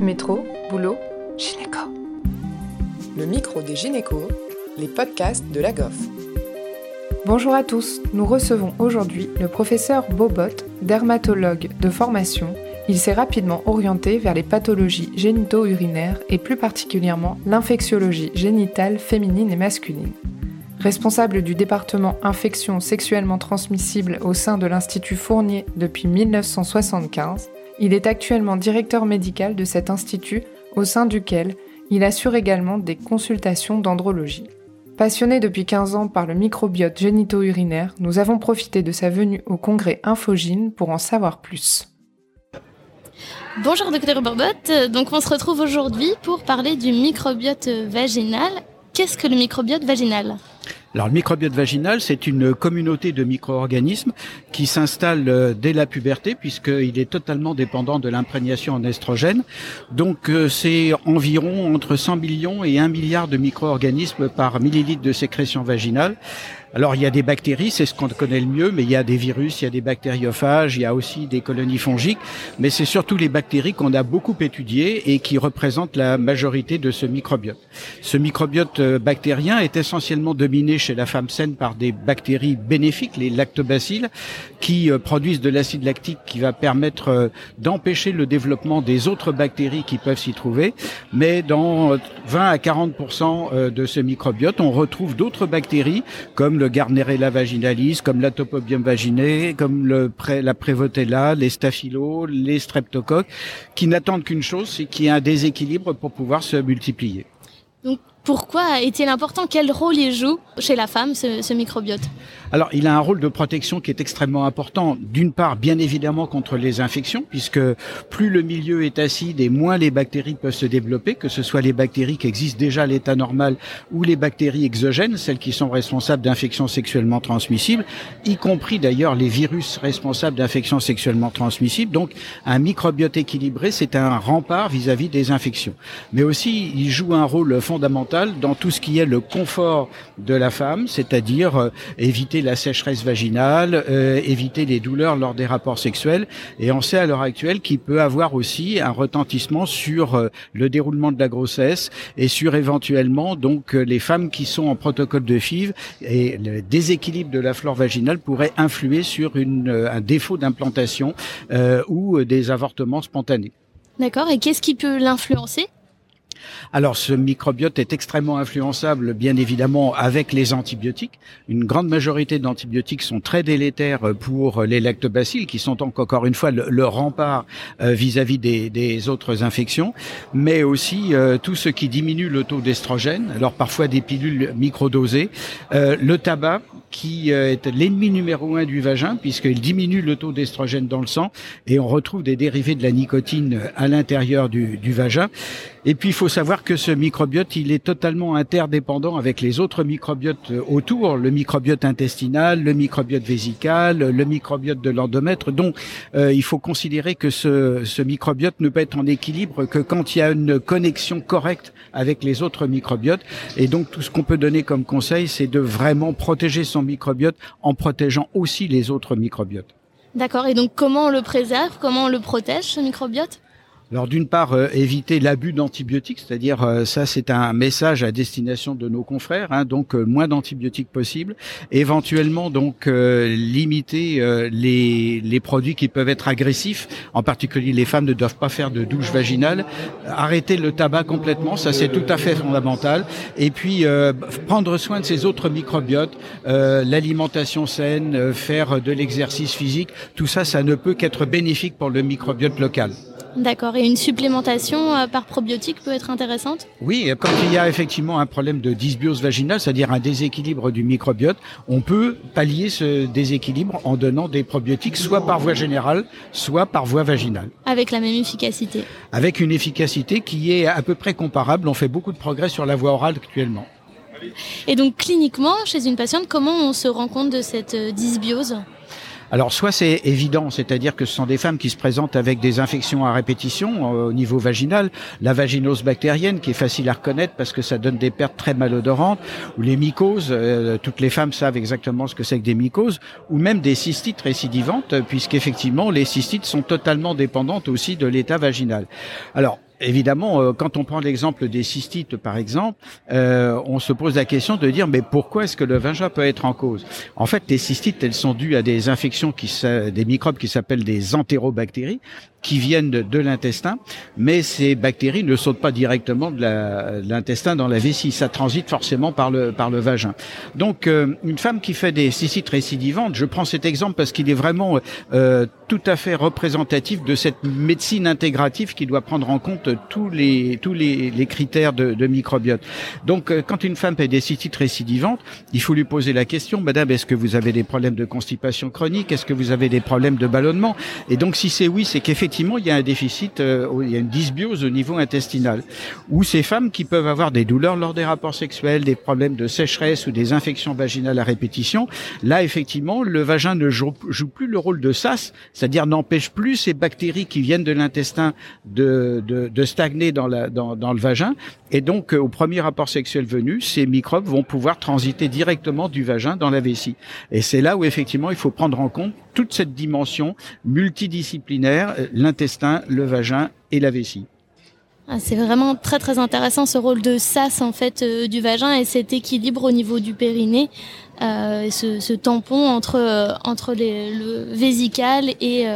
Métro, boulot, gynéco. Le micro des gynécos, les podcasts de la GOF. Bonjour à tous, nous recevons aujourd'hui le professeur Bobot, dermatologue de formation. Il s'est rapidement orienté vers les pathologies génito-urinaires et plus particulièrement l'infectiologie génitale féminine et masculine. Responsable du département infections sexuellement transmissibles au sein de l'Institut Fournier depuis 1975, il est actuellement directeur médical de cet institut au sein duquel il assure également des consultations d'andrologie. Passionné depuis 15 ans par le microbiote génito-urinaire, nous avons profité de sa venue au congrès Infogine pour en savoir plus. Bonjour docteur Borbot, donc on se retrouve aujourd'hui pour parler du microbiote vaginal. Qu'est-ce que le microbiote vaginal? Alors le microbiote vaginal, c'est une communauté de micro-organismes qui s'installe euh, dès la puberté puisqu'il est totalement dépendant de l'imprégnation en estrogène. Donc euh, c'est environ entre 100 millions et 1 milliard de micro-organismes par millilitre de sécrétion vaginale. Alors il y a des bactéries, c'est ce qu'on connaît le mieux, mais il y a des virus, il y a des bactériophages, il y a aussi des colonies fongiques, mais c'est surtout les bactéries qu'on a beaucoup étudiées et qui représentent la majorité de ce microbiote. Ce microbiote euh, bactérien est essentiellement dominé chez la femme saine par des bactéries bénéfiques, les lactobacilles, qui euh, produisent de l'acide lactique qui va permettre euh, d'empêcher le développement des autres bactéries qui peuvent s'y trouver. Mais dans 20 à 40% de ce microbiote, on retrouve d'autres bactéries comme le Gardnerella vaginalis, comme l'atopobium vaginae, comme la Prévotella, les staphylos, les streptocoques, qui n'attendent qu'une chose, c'est qu'il y ait un déséquilibre pour pouvoir se multiplier. Donc pourquoi est-il important? Quel rôle il joue chez la femme, ce, microbiote? Alors, il a un rôle de protection qui est extrêmement important. D'une part, bien évidemment, contre les infections, puisque plus le milieu est acide et moins les bactéries peuvent se développer, que ce soit les bactéries qui existent déjà à l'état normal ou les bactéries exogènes, celles qui sont responsables d'infections sexuellement transmissibles, y compris d'ailleurs les virus responsables d'infections sexuellement transmissibles. Donc, un microbiote équilibré, c'est un rempart vis-à-vis -vis des infections. Mais aussi, il joue un rôle fondamental dans tout ce qui est le confort de la femme, c'est-à-dire euh, la sécheresse vaginale, euh, éviter les douleurs lors des rapports sexuels. Et on sait à l'heure actuelle qu'il peut avoir aussi un retentissement sur euh, le déroulement de la grossesse et sur éventuellement donc les femmes qui sont en protocole de FIV et le déséquilibre de la flore vaginale pourrait influer sur un défaut d'implantation ou des avortements spontanés. D'accord. Et qu'est-ce qui peut l'influencer? Alors ce microbiote est extrêmement influençable, bien évidemment, avec les antibiotiques. Une grande majorité d'antibiotiques sont très délétères pour les lactobacilles, qui sont encore une fois le, rempart euh, vis-à-vis des, autres infections, mais aussi euh, tout ce qui diminue le taux d'estrogène. Alors parfois des pilules microdosées, euh, le tabac qui est l'ennemi numéro un du vagin puisqu'il diminue le taux d'estrogène dans le sang et on retrouve des dérivés de la nicotine à l'intérieur du, du vagin. Et puis il faut savoir que ce microbiote, il est totalement interdépendant avec les autres microbiotes autour, le microbiote intestinal, le microbiote vésical, le microbiote de l'endomètre. Donc euh, il faut considérer que ce, ce microbiote ne peut être en équilibre que quand il y a une connexion correcte avec les autres microbiotes. Et donc tout ce qu'on peut donner comme conseil, c'est de vraiment protéger son microbiote en protégeant aussi les autres microbiotes. D'accord. Et donc comment on le préserve? Comment on le protège ce microbiote? Alors d'une part, euh, éviter l'abus d'antibiotiques, c'est-à-dire euh, ça c'est un message à destination de nos confrères, hein, donc euh, moins d'antibiotiques possible. Éventuellement donc limiter les, les produits qui peuvent être agressifs, en particulier les femmes ne doivent pas faire de douche vaginale. Arrêter le tabac complètement, ça c'est tout à fait fondamental. Et puis prendre soin de ces autres microbiotes, l'alimentation saine, faire de l'exercice physique, tout ça, ça ne peut qu'être bénéfique pour le microbiote local. D'accord. Et une supplémentation euh, par probiotique peut être intéressante? Oui, quand il y a effectivement un problème de dysbiose vaginale, c'est-à-dire un déséquilibre du microbiote, on peut pallier ce déséquilibre en donnant des probiotiques soit par voie générale, soit par voie vaginale. Avec la même efficacité? Avec une efficacité qui est à peu près comparable. On fait beaucoup de progrès sur la voie orale actuellement. Et donc cliniquement, chez une patiente, comment on se rend compte de cette euh, dysbiose? Alors soit c'est évident, c'est-à-dire que ce sont des femmes qui se présentent avec des infections à répétition euh, au niveau vaginal, la vaginose bactérienne qui est facile à reconnaître parce que ça donne des pertes très malodorantes, ou les mycoses, euh, toutes les femmes savent exactement ce que c'est que des mycoses, ou même des cystites récidivantes, puisqu'effectivement les cystites sont totalement dépendantes aussi de l'état vaginal. Alors évidemment, euh, quand on prend l'exemple des cystites, par exemple, euh, on se pose la question de dire mais pourquoi est-ce que le vagin peut être en cause? En fait, les cystites, elles sont dues à des infections qui, des microbes qui s'appellent des entérobactéries, qui viennent de, l'intestin, mais ces bactéries ne sautent pas directement de l'intestin dans la vessie, ça transite forcément par le par le vagin. Donc euh, une femme qui fait des cystites récidivantes, je prends cet exemple parce qu'il est vraiment euh, tout à fait représentatif de cette médecine intégrative qui doit prendre en compte tous les tous les, les critères de, de, microbiote. Donc euh, quand une femme fait des cystites récidivantes, il faut lui poser la question, Madame, est-ce que vous avez des problèmes de constipation chronique? Est-ce que vous avez des problèmes de ballonnement? Et donc si c'est oui, c'est qu'effectivement effectivement, il y a un déficit, euh, il y a une dysbiose au niveau intestinal. Ou ces femmes qui peuvent avoir des douleurs lors des rapports sexuels, des problèmes de sécheresse ou des infections vaginales à répétition, là, effectivement, le vagin ne joue, plus le rôle de sas, c'est-à-dire n'empêche plus ces bactéries qui viennent de l'intestin de, stagner dans, dans le vagin. Et donc, euh, au premier rapport sexuel venu, ces microbes vont pouvoir transiter directement du vagin dans la vessie. Et c'est là où, effectivement, il faut prendre en compte toute cette dimension multidisciplinaire, euh, l'intestin, le vagin et la vessie. Ah, c'est vraiment très très intéressant ce rôle de sas en fait euh, du vagin et cet équilibre au niveau du périnée, euh, ce, tampon entre euh, entre le vésical et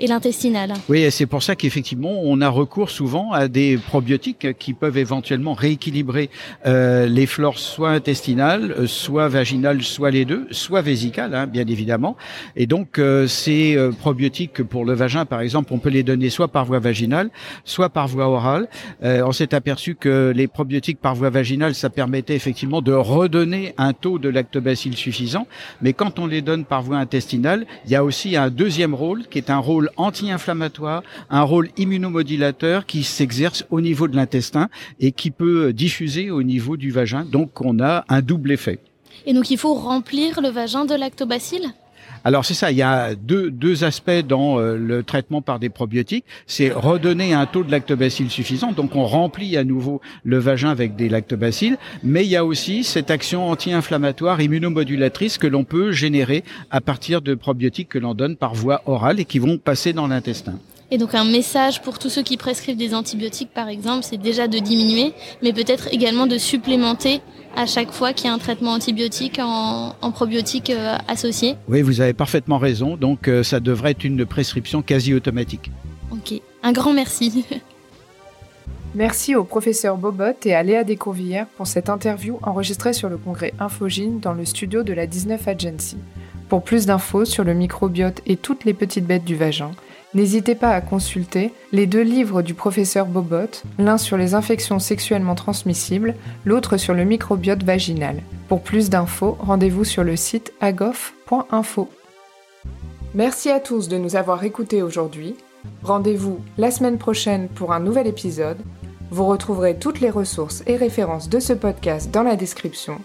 et l'intestinal. Oui, c'est pour ça qu'effectivement, on a recours souvent à des probiotiques qui peuvent éventuellement rééquilibrer euh, les flores soit intestinales, euh, soit vaginales, soit les deux, soit vésicales, hein, bien évidemment. Et donc, euh, ces euh, probiotiques pour le vagin, par exemple, on peut les donner soit par voie vaginale, soit par voie orale. on s'est aperçu que les probiotiques par voie vaginale, ça permettait effectivement de redonner un taux de lactobacille suffisant. Mais quand on les donne par voie intestinale, il y a aussi un deuxième rôle qui est un rôle anti-inflammatoire, un rôle immunomodulateur qui s'exerce au niveau de l'intestin et qui peut diffuser au niveau du vagin. Donc on a un double effet. Et donc il faut remplir le vagin de lactobacilles? Alors c'est ça, il y a deux, deux aspects dans euh, le traitement par des probiotiques. C'est redonner un taux de lactobacilles suffisant, donc on remplit à nouveau le vagin avec des lactobacilles, mais il y a aussi cette action anti-inflammatoire immunomodulatrice que l'on peut générer à partir de probiotiques que l'on donne par voie orale et qui vont passer dans l'intestin. Et donc un message pour tous ceux qui prescrivent des antibiotiques, par exemple, c'est déjà de diminuer, mais peut-être également de supplémenter à chaque fois qu'il y a un traitement antibiotique en, en probiotique euh, associé. Oui, vous avez parfaitement raison. Donc euh, ça devrait être une prescription quasi automatique. Ok, un grand merci. Merci au professeur Bobot et à Léa Descourvillères pour cette interview enregistrée sur le congrès Infogine dans le studio de la 19 Agency. Pour plus d'infos sur le microbiote et toutes les petites bêtes du vagin, N'hésitez pas à consulter les deux livres du professeur Bobot, l'un sur les infections sexuellement transmissibles, l'autre sur le microbiote vaginal. Pour plus d'infos, rendez-vous sur le site agof.info. Merci à tous de nous avoir écoutés aujourd'hui. Rendez-vous la semaine prochaine pour un nouvel épisode. Vous retrouverez toutes les ressources et références de ce podcast dans la description.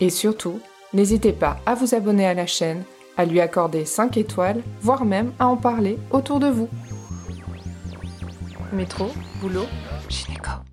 Et surtout, n'hésitez pas à vous abonner à la chaîne à lui accorder 5 étoiles, voire même à en parler autour de vous. Métro, boulot, gynéco.